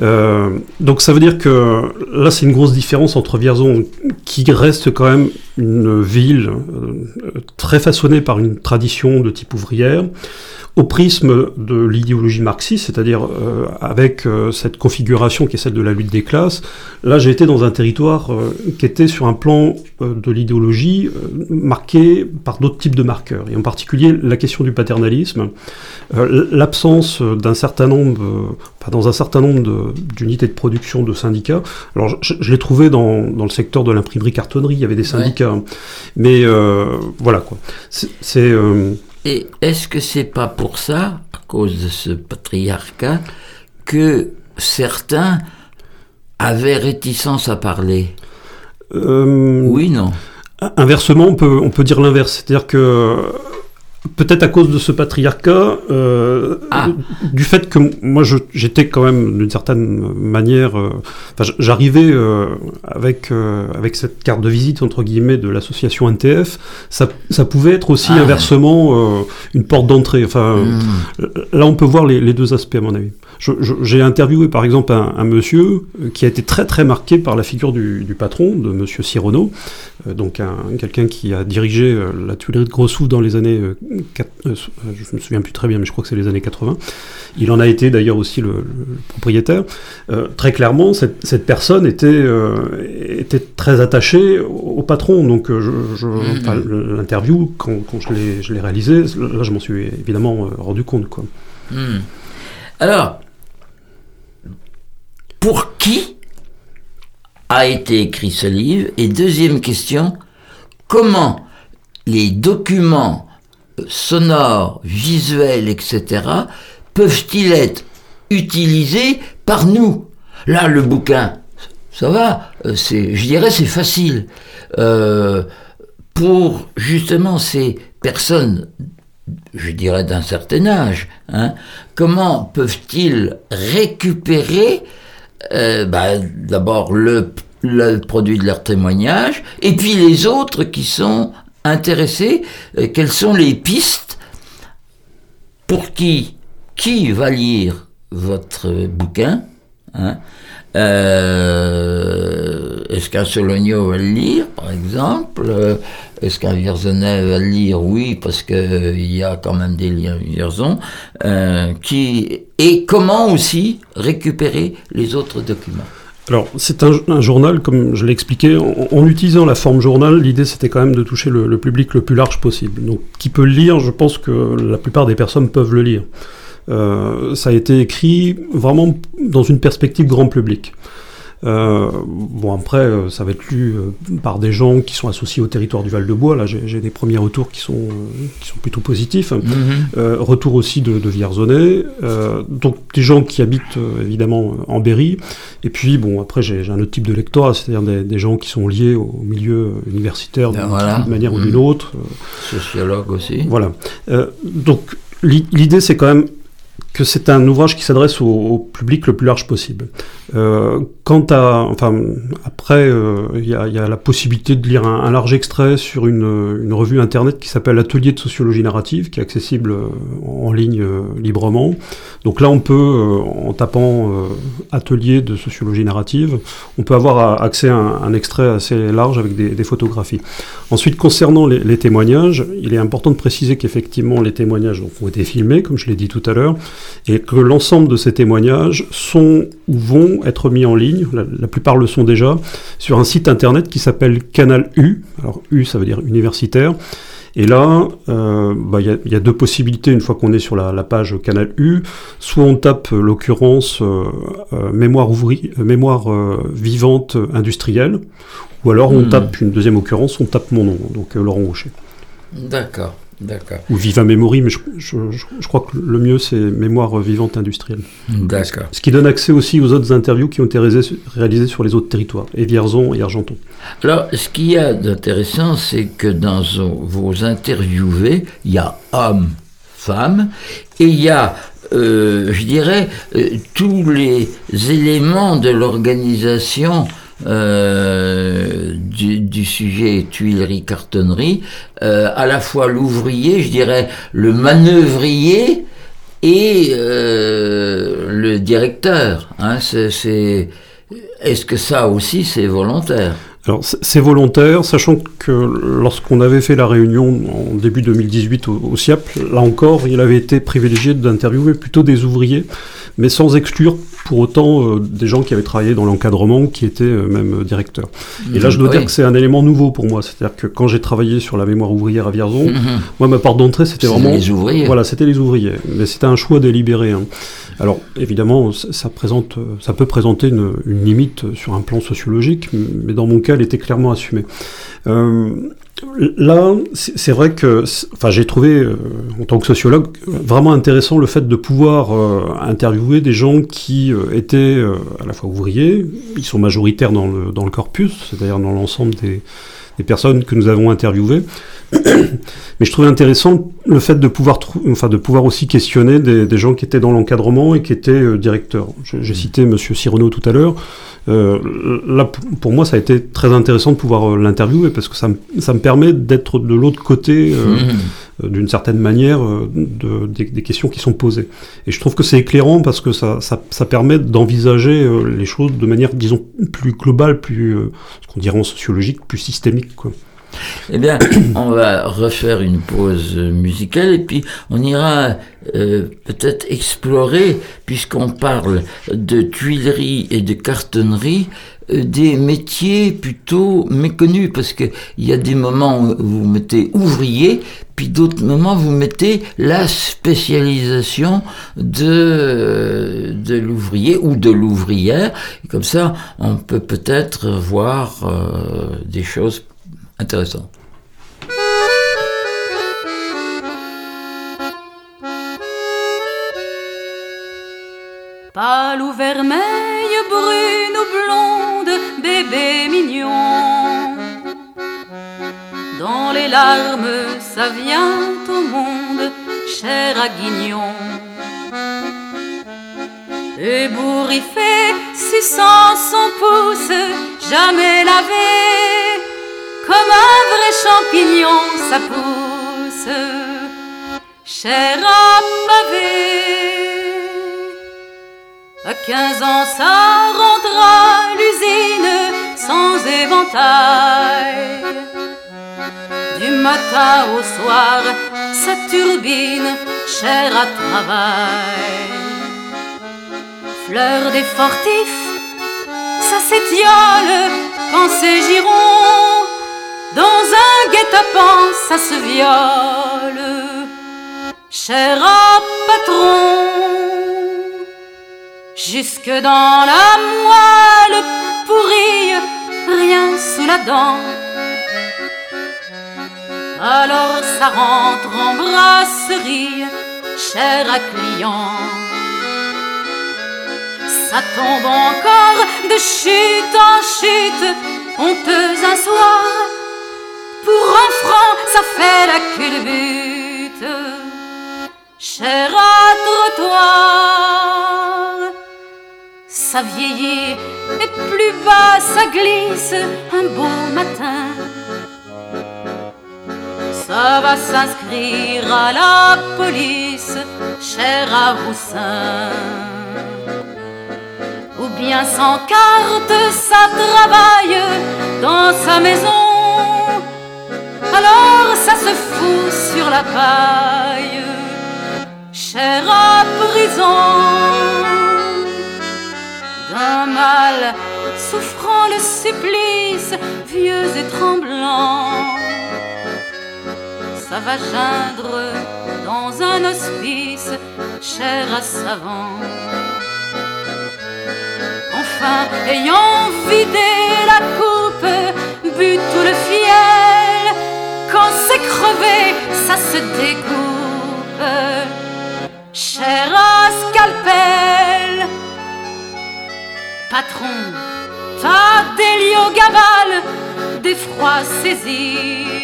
Euh, donc ça veut dire que là c'est une grosse différence entre Vierzon qui reste quand même une ville euh, très façonnée par une tradition de type ouvrière au prisme de l'idéologie marxiste, c'est-à-dire euh, avec euh, cette configuration qui est celle de la lutte des classes, là j'ai été dans un territoire qui était sur un plan de l'idéologie marqué par d'autres types de marqueurs, et en particulier la question du paternalisme, l'absence d'un certain nombre, dans un certain nombre d'unités de, production de syndicats. Alors je, l'ai trouvé dans, dans, le secteur de l'imprimerie cartonnerie, il y avait des syndicats, mais voilà quoi. C'est et est-ce que c'est pas pour ça, à cause de ce patriarcat, que certains avaient réticence à parler? Euh, Oui, non. Inversement, on peut, on peut dire l'inverse. C'est-à-dire que Peut-être à cause de ce patriarcat, euh, ah. du fait que moi j'étais quand même d'une certaine manière, euh, j'arrivais euh, avec euh, avec cette carte de visite entre guillemets de l'association NTF, ça, ça pouvait être aussi ah. inversement une porte d'entrée. Enfin, hmm. là on peut voir les, les, deux aspects à mon avis. J'ai interviewé par exemple un, un, monsieur qui a été très très marqué par la figure du, du patron, de Monsieur Sirono, donc quelqu'un qui a dirigé la tuilerie de Grossouf dans les années euh, je me souviens plus très bien, mais je crois que c'est les années 80. Il en a été d'ailleurs aussi le, propriétaire. Euh, très clairement, cette, personne était, euh, était très attachée au, patron. Donc, mmh. l'interview, quand, je l'ai réalisé, là, je m'en suis évidemment rendu compte. Quoi. Mmh. Alors, pour qui a été écrit ce livre? Et deuxième question, comment les documents sonores, visuels, etc., peuvent-ils être utilisés par nous? Là, le bouquin, ça va, euh, je dirais, c'est facile. Euh, pour justement ces personnes, je dirais d'un certain âge, hein, comment peuvent-ils récupérer euh, bah, d'abord le produit de leur témoignage, et puis les autres qui sont intéressé euh, quelles sont les pistes pour qui, qui va lire votre bouquin hein. Euh, Est-ce qu'un Sologno va le lire, par exemple? Euh, Est-ce qu'un Vierzonais va le lire? Oui, parce qu'il il y a quand même des liens Vierzon. qui, et comment aussi récupérer les autres documents alors, c'est un, journal, comme je l'ai expliqué, en, utilisant la forme journal, l'idée c'était quand même de toucher le, public le plus large possible. Donc, qui peut le lire, je pense que la plupart des personnes peuvent le lire. Euh, ça a été écrit vraiment dans une perspective grand public. Euh, bon, après, euh, ça va être lu euh, par des gens qui sont associés au territoire du Val-de-Bois. Là, j'ai des premiers retours qui sont, qui sont plutôt positifs. Mhm. retour aussi de, de Vierzonais. donc, des gens qui habitent évidemment en Berry. Et puis, bon, après, j'ai un autre type de lectorat, c'est-à-dire des, des, gens qui sont liés au milieu universitaire d'une manière ou d'une mhm. autre. Sociologue aussi. Voilà. donc, l'idée, c'est quand même que c'est un ouvrage qui s'adresse au, public le plus large possible. Euh, quant à, enfin, après, euh, il y, a, la possibilité de lire un, large extrait sur une, revue internet qui s'appelle Atelier de sociologie narrative, qui est accessible euh, en ligne euh, librement. Donc là, on peut, en tapant Atelier de sociologie narrative, on peut avoir accès à un, extrait assez large avec des, photographies. Ensuite, concernant les, témoignages, il est important de préciser qu'effectivement, les témoignages ont été filmés, comme je l'ai dit tout à l'heure, et que l'ensemble de ces témoignages sont ou vont être mis en ligne, la, plupart le sont déjà, sur un site internet qui s'appelle Canal U, alors U ça veut dire universitaire, Et là, euh, bah, il y, a deux possibilités une fois qu'on est sur la, page Canal U. Soit on tape l'occurrence mémoire, mémoire vivante industrielle, ou alors on hmm. tape une deuxième occurrence, on tape mon nom, donc Laurent Rocher. D'accord. D'accord. Ou Viva Memory, mais je, crois que le mieux c'est Mémoire vivante industrielle. D'accord. Ce qui donne accès aussi aux autres interviews qui ont été réalisées sur les autres territoires, et Vierzon et Argenton. Alors, ce qu'il y a d'intéressant, c'est que dans vos interviewés, il y a hommes, femmes, et il y a euh, je dirais, euh, tous les éléments de l'organisation euh, du, sujet tuilerie-cartonnerie, euh, à la fois l'ouvrier, je dirais le manœuvrier et euh, le directeur. Hein, est-ce que ça aussi c'est volontaire? Alors c'est volontaire, sachant que lorsqu'on avait fait la réunion en début 2018 au, au SIAP, là encore, il avait été privilégié d'interviewer plutôt des ouvriers, mais sans exclure pour autant euh, des gens qui avaient travaillé dans l'encadrement, qui étaient euh, même directeurs. Et là, je dois dire que c'est un élément nouveau pour moi. C'est-à-dire que quand j'ai travaillé sur la mémoire ouvrière à Vierzon, mhm. moi, ma part d'entrée, c'était vraiment... les ouvriers. Voilà, c'était les ouvriers. Mais c'était un choix délibéré. Hein. Alors, évidemment, ça, présente, ça peut présenter une, une, limite sur un plan sociologique, mais dans mon cas, elle était clairement assumée. Euh, Là, c'est vrai que, enfin, j'ai trouvé, euh, en tant que sociologue, vraiment intéressant le fait de pouvoir euh, interviewer des gens qui étaient à la fois ouvriers, ils sont majoritaires dans le, dans le corpus, c'est-à-dire dans l'ensemble des, des, personnes que nous avons interviewées. Mais je trouvais intéressant le fait de pouvoir, enfin, de pouvoir aussi questionner des, des gens qui étaient dans l'encadrement et qui étaient directeurs. J'ai cité Monsieur Cyrano tout à l'heure. Euh, là, pour moi, ça a été très intéressant de pouvoir euh, l'interviewer parce que ça, me permet d'être de l'autre côté, euh, mmh. d'une certaine manière, de, des, questions qui sont posées. Et je trouve que c'est éclairant parce que ça, ça, permet d'envisager les choses de manière, disons, plus globale, plus, ce qu'on dirait en sociologique, plus systémique. Eh bien, on va refaire une pause musicale et puis on ira euh, peut-être explorer, puisqu'on parle de tuilerie et de cartonnerie, euh, des métiers plutôt méconnus, parce qu'il y a des moments où vous mettez ouvrier, puis d'autres moments vous mettez la spécialisation de, de l'ouvrier ou de l'ouvrière. Comme ça, on peut peut-être voir euh, des choses Intéressant. Pâle ou vermeille, brune ou blonde, bébé mignon. Dans les larmes, ça vient au monde, cher à guignon. Ébouriffé, suçant son pouce, jamais lavé comme un vrai champignon, ça pousse, cher à pavé. À 15 ans, ça rentre à l'usine sans éventail. Du matin au soir, ça turbine, cher à travail. Fleur des fortifs, ça s'étiole quand c'est giron dans un guet-apens, ça se viole, cher patron. Jusque dans la moelle pourrie, rien sous la dent. Alors ça rentre en brasserie, cher à client. Ça tombe encore de chute en chute, honteuse un soir pour un franc, ça fait la culbute. Cher à trottoir, ça vieillit et plus bas ça glisse un beau matin. Ça va s'inscrire à la police, cher à Roussin. Ou bien sans carte, ça travaille dans sa maison alors ça se fout sur la paille, cher à prison. D'un mal souffrant le supplice, vieux et tremblant. ça va geindre dans un hospice cher à savant. Enfin, ayant vidé ça se découpe. Cher scalpel, patron, t'as des Gabal, d'effroi saisi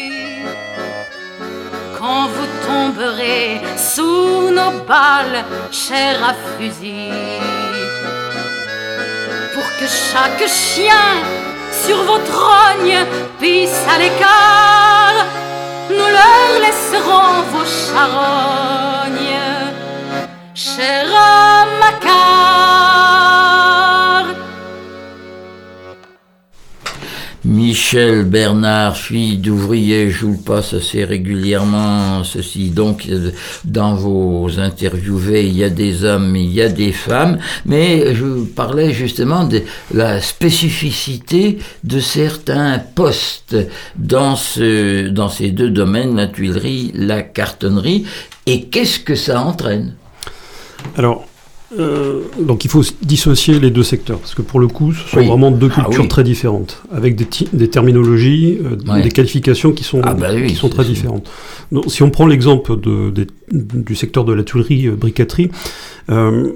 quand vous tomberez sous nos balles, cher à fusil. Pour que chaque chien sur votre rogne pisse à l'écart, nous leur laisserons vos charognes, cher à Michel Bernard, fille d'ouvrier, joue le passe assez régulièrement. Ceci, donc, dans vos interviewés, il y a des hommes, il y a des femmes, mais je parlais justement de la spécificité de certains postes dans, dans ces deux domaines, la tuilerie, la cartonnerie, et qu'est-ce que ça entraîne? Alors, euh, donc il faut dissocier les deux secteurs, parce que pour le coup, ce sont vraiment deux ah cultures très différentes, avec des, des terminologies, euh, des qualifications qui sont, ah bah qui sont très différentes. Donc, si on prend l'exemple du secteur de la tuilerie, euh,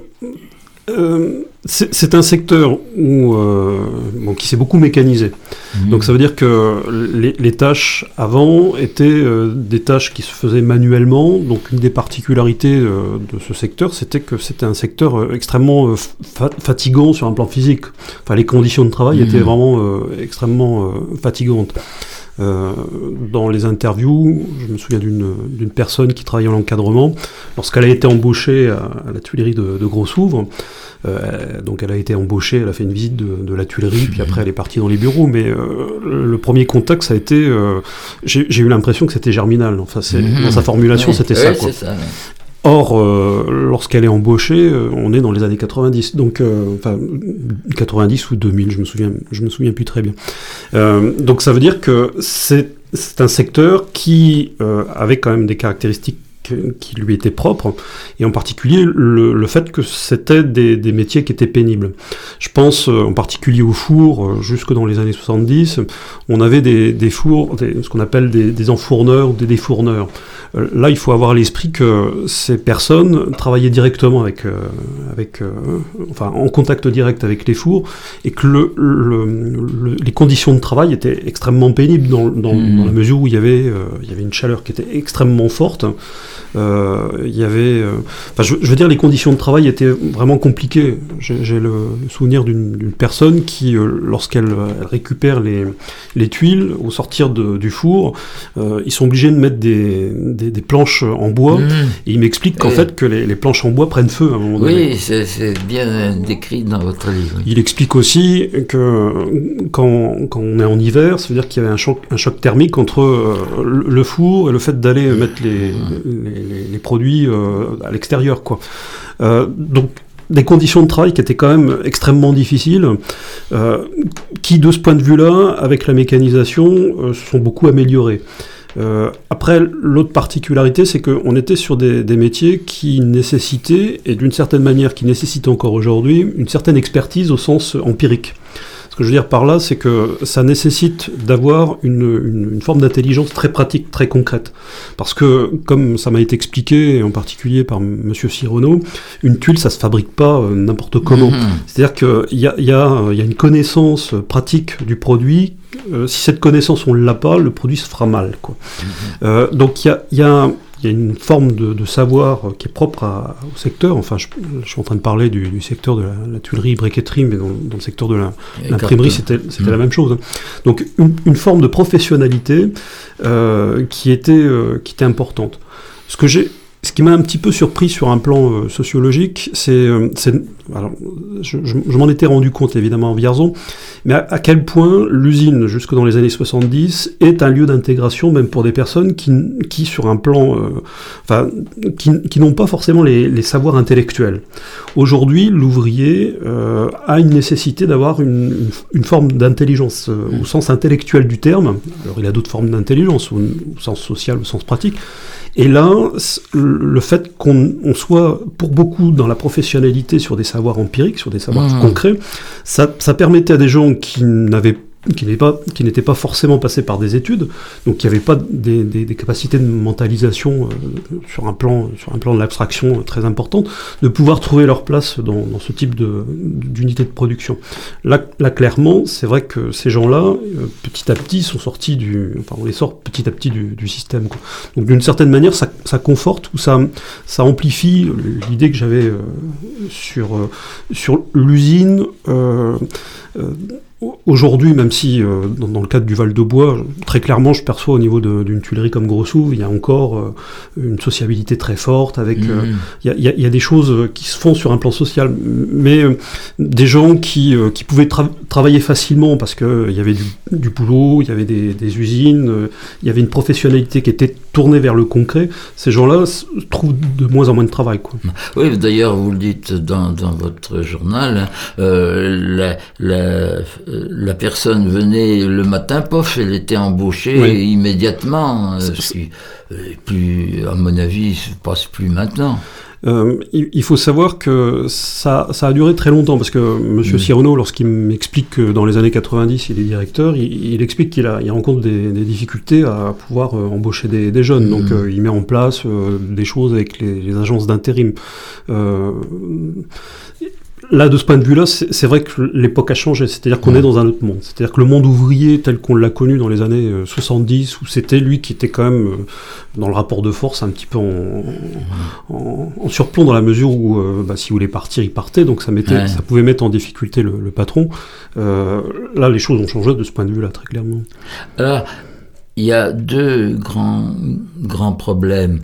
euh, c'est un secteur où, euh, qui s'est beaucoup mécanisé. Mhm. Donc ça veut dire que les, tâches avant étaient euh, des tâches qui se faisaient manuellement. Donc une des particularités de ce secteur, c'était que c'était un secteur extrêmement fatigant sur un plan physique. Enfin, les conditions de travail mhm. étaient vraiment extrêmement fatigantes. Dans les interviews, je me souviens d'une personne qui travaillait en encadrement. Lorsqu'elle a été embauchée à, la Tuilerie de, de Gros-Souvre, euh, donc elle a été embauchée, elle a fait une visite de, la Tuilerie, puis après elle est partie dans les bureaux. Mais euh, le premier contact, ça a été, euh, j'ai eu l'impression que c'était germinal. Enfin, mhm. dans sa formulation, c'était ça. Quoi. Or, lorsqu'elle est embauchée, on est dans les années 90, donc enfin 90 ou 2000, je me souviens, je me souviens plus très bien. donc ça veut dire que c'est un secteur qui avait quand même des caractéristiques qui lui était propre, et en particulier le, fait que c'était des, métiers qui étaient pénibles. Je pense euh, en particulier au four, euh, jusque dans les années 70, on avait des, fours, ce qu'on appelle des, enfourneurs ou des défourneurs. Euh, là, il faut avoir à l'esprit que ces personnes travaillaient directement avec, avec enfin, en contact direct avec les fours, et que le, les conditions de travail étaient extrêmement pénibles dans, dans, mmh. dans la mesure où il y, avait, il y avait une chaleur qui était extrêmement forte. Euh, il y avait, euh, enfin, je, veux dire, les conditions de travail étaient vraiment compliquées. J'ai le souvenir d'une personne qui, euh, lorsqu'elle récupère les, les, tuiles au sortir de, du four, ils sont obligés de mettre des, des, planches en bois. Mmh. Et il m'explique qu'en fait, que les, les, planches en bois prennent feu à un moment donné. Oui, c'est bien décrit dans votre livre. Il explique aussi que quand, quand on est en hiver, ça veut dire qu'il y avait un choc, un choc thermique entre le four et le fait d'aller mettre les, les les, produits euh, à l'extérieur. Euh, donc des conditions de travail qui étaient quand même extrêmement difficiles, euh, qui de ce point de vue-là, avec la mécanisation, sont beaucoup améliorées. après, l'autre particularité, c'est qu'on était sur des, métiers qui nécessitaient, et d'une certaine manière qui nécessitent encore aujourd'hui, une certaine expertise au sens empirique. Ce que je veux dire par là, c'est que ça nécessite d'avoir une, forme d'intelligence très pratique, très concrète. Parce que, comme ça m'a été expliqué, en particulier par M. Sirono, une tuile, ça se fabrique pas euh, n'importe comment. Mhm. C'est-à-dire qu'il y a, y, a, y a, une connaissance pratique du produit. Euh, si cette connaissance, on ne l'a pas, le produit se fera mal. Quoi. Mhm. Euh, donc il y a, y a il y a une forme de, savoir qui est propre au secteur. Enfin, je, suis en train de parler du, secteur de la, tuilerie, briqueterie, mais dans, le secteur de l'imprimerie, c'était la même chose. Hein. Donc, une, forme de professionnalité euh, qui, était, euh, qui était importante. Ce que j'ai ce qui m'a un petit peu surpris sur un plan euh, sociologique, c'est alors, je, m'en étais rendu compte évidemment en Vierzon, mais à, quel point l'usine, jusque dans les années 70, est un lieu d'intégration, même pour des personnes qui, qui sur un plan, euh, enfin, qui, n'ont pas forcément les, savoirs intellectuels. Aujourd'hui, l'ouvrier euh, a une nécessité d'avoir une, forme d'intelligence euh, au sens intellectuel du terme. Alors, il a d'autres formes d'intelligence, au, au sens social, au sens pratique. Et là, le fait qu'on soit pour beaucoup dans la professionnalité sur des savoirs empiriques, sur des savoirs mmh. concrets, ça, ça permettait à des gens qui n'avaient pas, qui n'était pas forcément passé par des études, donc qui n'avait pas des, des, des, capacités de mentalisation euh, sur un plan, sur un plan de l'abstraction très importante, de pouvoir trouver leur place dans, dans ce type d'unité de production. Là, là clairement, c'est vrai que ces gens-là, euh, petit à petit, sont sortis du, enfin, on les sort petit à petit du, du système. Quoi. Donc d'une certaine manière, ça, ça, conforte ou ça, ça amplifie l'idée que j'avais euh, sur, sur l'usine. Aujourd'hui, même si euh, dans, le cadre du Val-de-Bois, très clairement, je perçois au niveau d'une tuilerie comme Grossouve, il y a encore euh, une sociabilité très forte. Avec, euh, mmh. il, y a, y, a, des choses qui se font sur un plan social, mais des gens qui, qui pouvaient travailler facilement parce qu'il y avait du, du, boulot, il y avait des, des usines, il y avait une professionnalité qui était tournée vers le concret. Ces gens-là trouvent de moins en moins de travail. Quoi. Oui, d'ailleurs, vous le dites dans, dans votre journal, la, la la personne venait le matin, pof, elle était embauchée immédiatement. Euh, euh, plus, à mon avis, se passe plus maintenant. Euh, il, faut savoir que ça, a duré très longtemps parce que M. Cyrano, lorsqu'il m'explique que dans les années 90 il est directeur, il, explique qu'il a, il rencontre des, difficultés à pouvoir embaucher des, jeunes. Donc il met en place des choses avec les, les agences d'intérim là, de ce point de vue-là, c'est vrai que l'époque a changé. C'est-à-dire qu'on est dans un autre monde. C'est-à-dire que le monde ouvrier tel qu'on l'a connu dans les années 70, euh, où c'était lui qui était quand même euh, dans le rapport de force un petit peu en, en, surplomb dans la mesure où, euh, bah, s'il voulait partir, il partait. Donc ça, mettait, ça pouvait mettre en difficulté le, patron. là, les choses ont changé de ce point de vue-là, très clairement. Alors, il y a deux grands, grands problèmes.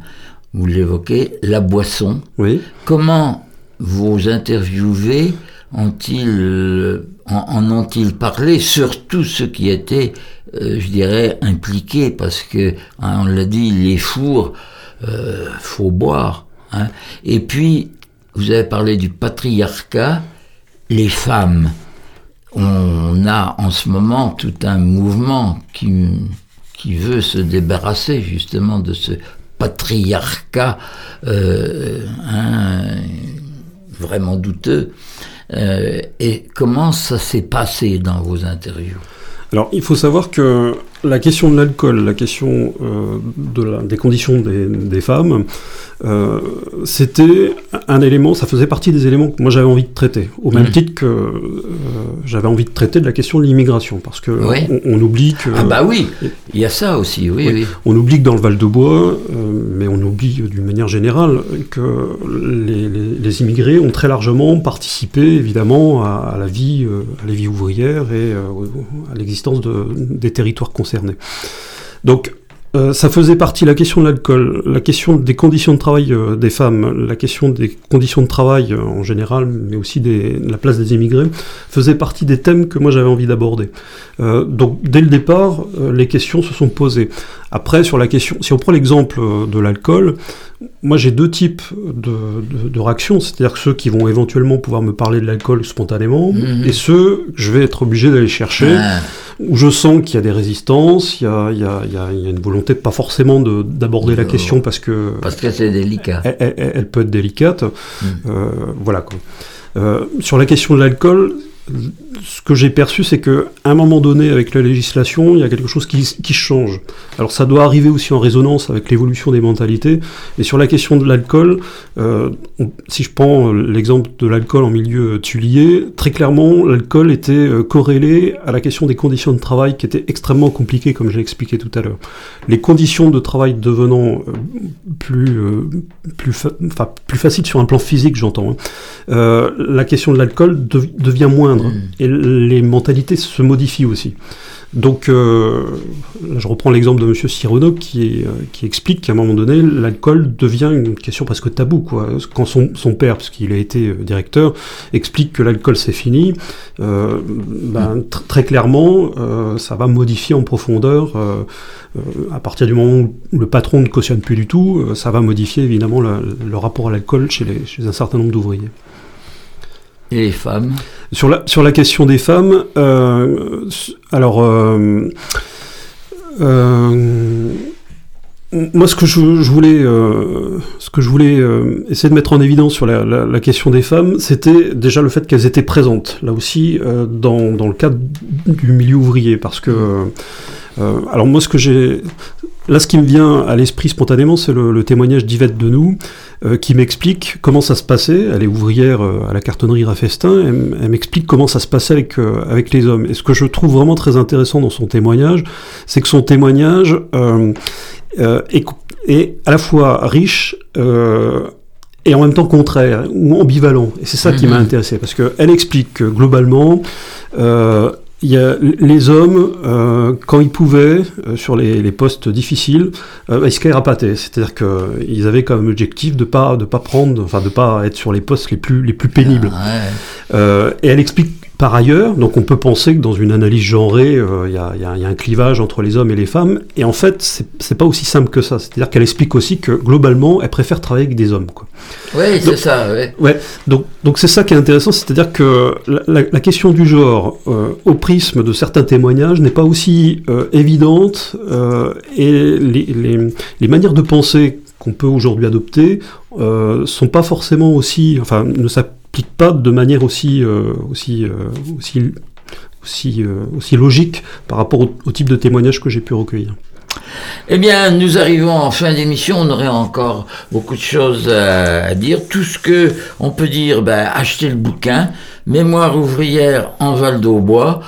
Vous l'évoquez, la boisson. Oui. Comment vos interviewés ont-ils, euh, en, ont-ils parlé, surtout ceux qui étaient, euh, je dirais, impliqués, parce que, hein, on l'a dit, les fours, euh, faut boire. Hein. Et puis, vous avez parlé du patriarcat, les femmes. On a en ce moment tout un mouvement qui, qui veut se débarrasser justement de ce patriarcat euh, hein, vraiment douteux. Euh, et comment ça s'est passé dans vos interviews? Alors, il faut savoir que la question de l'alcool, la question euh, de la, des conditions des, des femmes, euh, c'était un élément, ça faisait partie des éléments que moi j'avais envie de traiter, au même mmh. titre que euh, j'avais envie de traiter de la question de l'immigration, parce que on, oublie que... Ah bah oui, il y a ça aussi, oui, oui. On oublie que dans le Val-de-Bois, mais on oublie d'une manière générale que les, les, les, immigrés ont très largement participé évidemment à, à la vie, à la vie ouvrière et à l'existence de, des territoires Donc euh, ça faisait partie la question de l'alcool, la question des conditions de travail euh, des femmes, la question des conditions de travail euh, en général, mais aussi des, la place des immigrés, faisait partie des thèmes que moi j'avais envie d'aborder. donc dès le départ, les questions se sont posées. Après, sur la question, si on prend l'exemple de l'alcool, moi j'ai deux types de, de, réactions, c'est-à-dire ceux qui vont éventuellement pouvoir me parler de l'alcool spontanément, mhm. et ceux que je vais être obligé d'aller chercher. Ah où je sens qu'il y a des résistances, il y a, il y a, il y a, une volonté pas forcément d'aborder la question parce que... Parce que c'est délicat. Elle, peut être délicate. Hmm. Euh, voilà quoi. Euh, sur la question de l'alcool, ce que j'ai perçu, c'est que à un moment donné, avec la législation, il y a quelque chose qui, qui change. Alors ça doit arriver aussi en résonance avec l'évolution des mentalités. Et sur la question de l'alcool, euh, si je prends l'exemple de l'alcool en milieu tulier, très clairement, l'alcool était euh, corrélé à la question des conditions de travail qui étaient extrêmement compliquées, comme j'ai expliqué tout à l'heure. Les conditions de travail devenant euh, plus, euh, plus, plus faciles sur un plan physique, j'entends. Hein. la question de l'alcool devient moindre Mm. Et les mentalités se modifient aussi. Donc, euh, là, je reprends l'exemple de M. Cyrano qui, euh, qui explique qu'à un moment donné, l'alcool devient une question presque tabou. Quoi. Quand son, son père, parce qu'il a été euh, directeur, explique que l'alcool c'est fini, euh, ben, très clairement, ça va modifier en profondeur, à partir du moment où le patron ne cautionne plus du tout, ça va modifier évidemment le, le rapport à l'alcool chez, chez un certain nombre d'ouvriers. Et les femmes sur la, sur la question des femmes, euh, alors, euh, euh, moi, ce que je, voulais, ce que je voulais essayer de mettre en évidence sur la, question des femmes, c'était déjà le fait qu'elles étaient présentes, là aussi, dans, dans, le cadre du milieu ouvrier, parce que, alors moi, ce que j'ai, Là, ce qui me vient à l'esprit spontanément, c'est le, témoignage d'Yvette Denou, euh, qui m'explique comment ça se passait. Elle est ouvrière euh, à la cartonnerie Raffestin. Elle, elle m'explique comment ça se passait avec, euh, avec les hommes. Et ce que je trouve vraiment très intéressant dans son témoignage, c'est que son témoignage est, est, à la fois riche et en même temps contraire ou ambivalent. Et c'est ça qui m'a mhm. intéressé, parce qu'elle explique que globalement, euh, il y a les hommes, euh, quand ils pouvaient, euh, sur les, les, postes difficiles, euh, ils se carapattaient. C'est-à-dire qu'ils avaient comme objectif de pas de pas prendre, enfin de pas être sur les postes les plus les plus pénibles. Ah euh, et elle explique par ailleurs, donc on peut penser que dans une analyse genrée, euh, il y, a, y, a, y, a un clivage entre les hommes et les femmes, et en fait, c'est pas aussi simple que ça. C'est-à-dire qu'elle explique aussi que globalement, elle préfère travailler avec des hommes. Quoi. Oui, c'est ça. Ouais. ouais. donc donc c'est ça qui est intéressant, c'est-à-dire que la, la, question du genre, euh, au prisme de certains témoignages, n'est pas aussi euh, évidente, euh, et les, les, les, manières de penser qu'on peut aujourd'hui adopter euh, sont pas forcément aussi, enfin, ne s'appliquent pas de manière aussi, euh, euh, aussi, aussi, euh, aussi logique par rapport au, type de témoignage que j'ai pu recueillir. Eh bien, nous arrivons en fin d'émission. On aurait encore beaucoup de choses à, dire. Tout ce que on peut dire, ben, achetez le bouquin. Mémoire ouvrière en Val d'Aubois.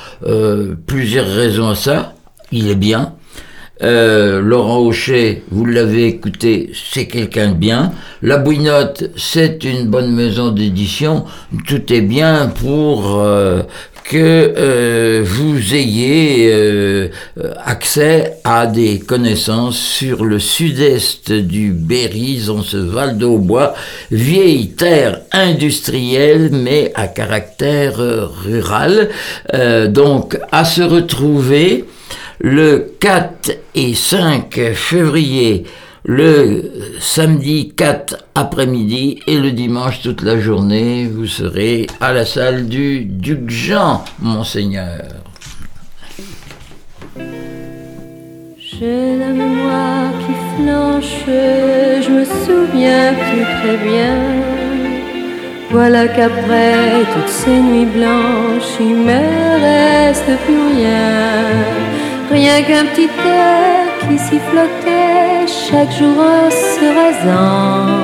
Plusieurs raisons à ça. Il est bien. Euh, Laurent Aucher, vous l'avez écouté, c'est quelqu'un de bien. La Bouinotte, c'est une bonne maison d'édition. Tout est bien pour euh, que euh, vous ayez euh, accès à des connaissances sur le sud-est du Berry, dans ce Val d'Aubois, vieille terre industrielle mais à caractère rural. donc à se retrouver le 4 et 5 février, le samedi 4 après-midi et le dimanche toute la journée, vous serez à la salle du Duc Jean, monseigneur. J'ai la mémoire qui flanche, je me souviens plus très bien. Voilà qu'après toutes ces nuits blanches, il me reste plus rien rien qu'un petit air qui sifflotait chaque jour en se rasant.